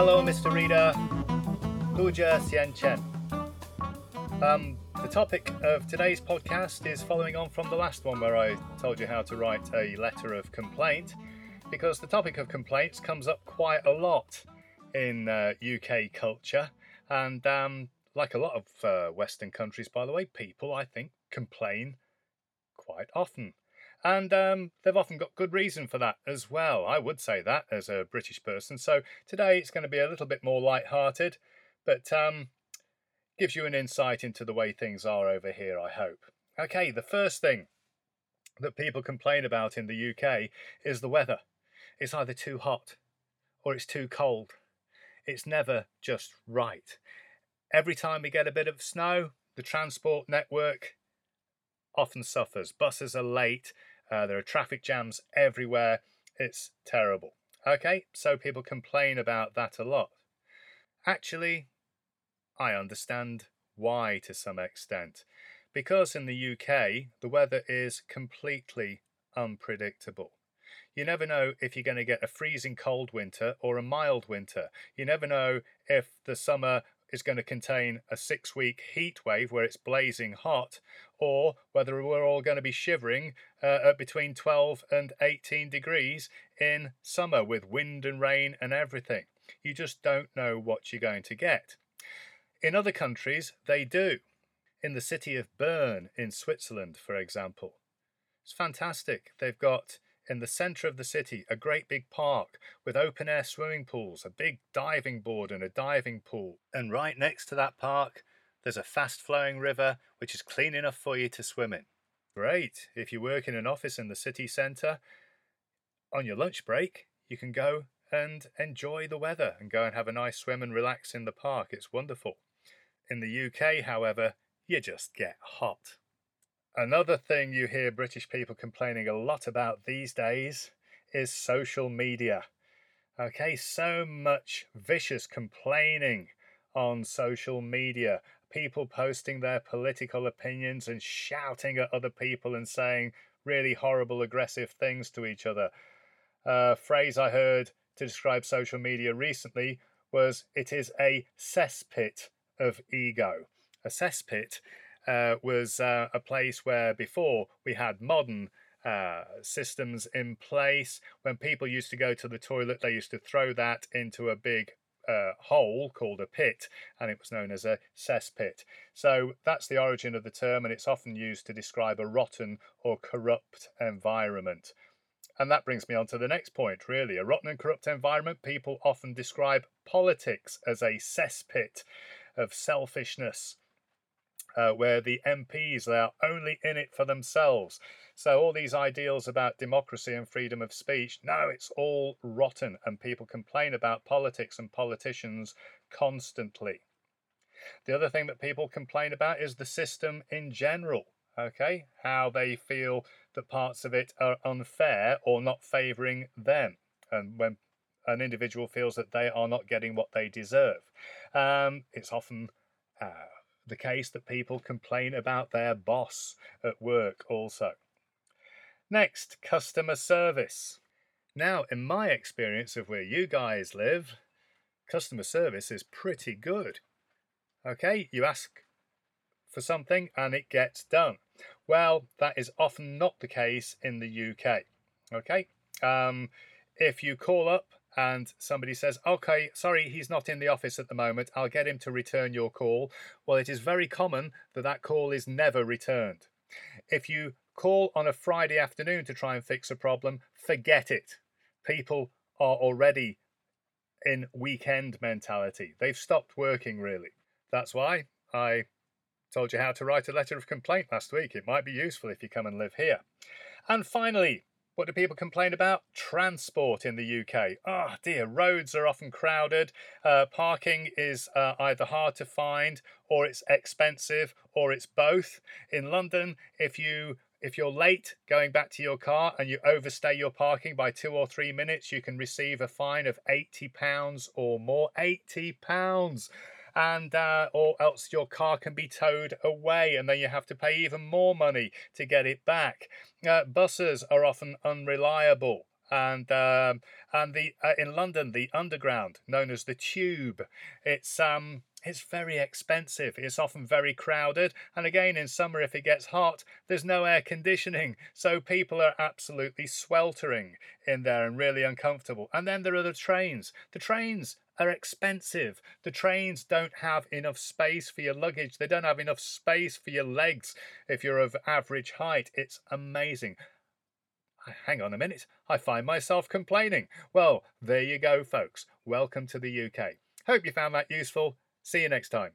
Hello, Mr. Reader. Huja Xian Chen. Um, the topic of today's podcast is following on from the last one where I told you how to write a letter of complaint, because the topic of complaints comes up quite a lot in uh, UK culture, and um, like a lot of uh, Western countries, by the way, people I think complain quite often. And um, they've often got good reason for that as well. I would say that as a British person. So today it's going to be a little bit more light-hearted, but um, gives you an insight into the way things are over here, I hope. Okay, the first thing that people complain about in the UK is the weather. It's either too hot or it's too cold. It's never just right. Every time we get a bit of snow, the transport network often suffers. Buses are late, uh, there are traffic jams everywhere. It's terrible. Okay, so people complain about that a lot. Actually, I understand why to some extent. Because in the UK, the weather is completely unpredictable. You never know if you're going to get a freezing cold winter or a mild winter. You never know if the summer is going to contain a six week heat wave where it's blazing hot, or whether we're all going to be shivering uh, at between 12 and 18 degrees in summer with wind and rain and everything. You just don't know what you're going to get. In other countries, they do. In the city of Bern in Switzerland, for example, it's fantastic. They've got in the centre of the city a great big park with open air swimming pools, a big diving board, and a diving pool. And right next to that park, there's a fast flowing river which is clean enough for you to swim in. Great. If you work in an office in the city centre, on your lunch break, you can go and enjoy the weather and go and have a nice swim and relax in the park. It's wonderful. In the UK, however, you just get hot. Another thing you hear British people complaining a lot about these days is social media. Okay, so much vicious complaining on social media. People posting their political opinions and shouting at other people and saying really horrible, aggressive things to each other. A phrase I heard to describe social media recently was it is a cesspit of ego. A cesspit uh, was uh, a place where before we had modern uh, systems in place. When people used to go to the toilet, they used to throw that into a big uh, hole called a pit, and it was known as a cesspit. So that's the origin of the term, and it's often used to describe a rotten or corrupt environment. And that brings me on to the next point, really. A rotten and corrupt environment, people often describe politics as a cesspit of selfishness uh, where the MPs they are only in it for themselves. So, all these ideals about democracy and freedom of speech, no, it's all rotten, and people complain about politics and politicians constantly. The other thing that people complain about is the system in general, okay? How they feel that parts of it are unfair or not favouring them. And when an individual feels that they are not getting what they deserve, um, it's often uh, the case that people complain about their boss at work also. Next, customer service. Now, in my experience of where you guys live, customer service is pretty good. Okay, you ask for something and it gets done. Well, that is often not the case in the UK. Okay, um, if you call up and somebody says, okay, sorry, he's not in the office at the moment, I'll get him to return your call. Well, it is very common that that call is never returned. If you call on a Friday afternoon to try and fix a problem, forget it. People are already in weekend mentality. They've stopped working, really. That's why I told you how to write a letter of complaint last week. It might be useful if you come and live here. And finally, what do people complain about? Transport in the UK. Ah, oh, dear, roads are often crowded. Uh, parking is uh, either hard to find, or it's expensive, or it's both. In London, if you if you're late going back to your car and you overstay your parking by two or three minutes, you can receive a fine of £80 or more. £80! And uh, or else your car can be towed away and then you have to pay even more money to get it back. Uh, buses are often unreliable. And um, and the uh, in London the underground known as the tube. It's um it's very expensive. It's often very crowded, and again in summer if it gets hot, there's no air conditioning, so people are absolutely sweltering in there and really uncomfortable. And then there are the trains. The trains are expensive. The trains don't have enough space for your luggage. They don't have enough space for your legs if you're of average height. It's amazing. Hang on a minute, I find myself complaining. Well, there you go, folks. Welcome to the UK. Hope you found that useful. See you next time.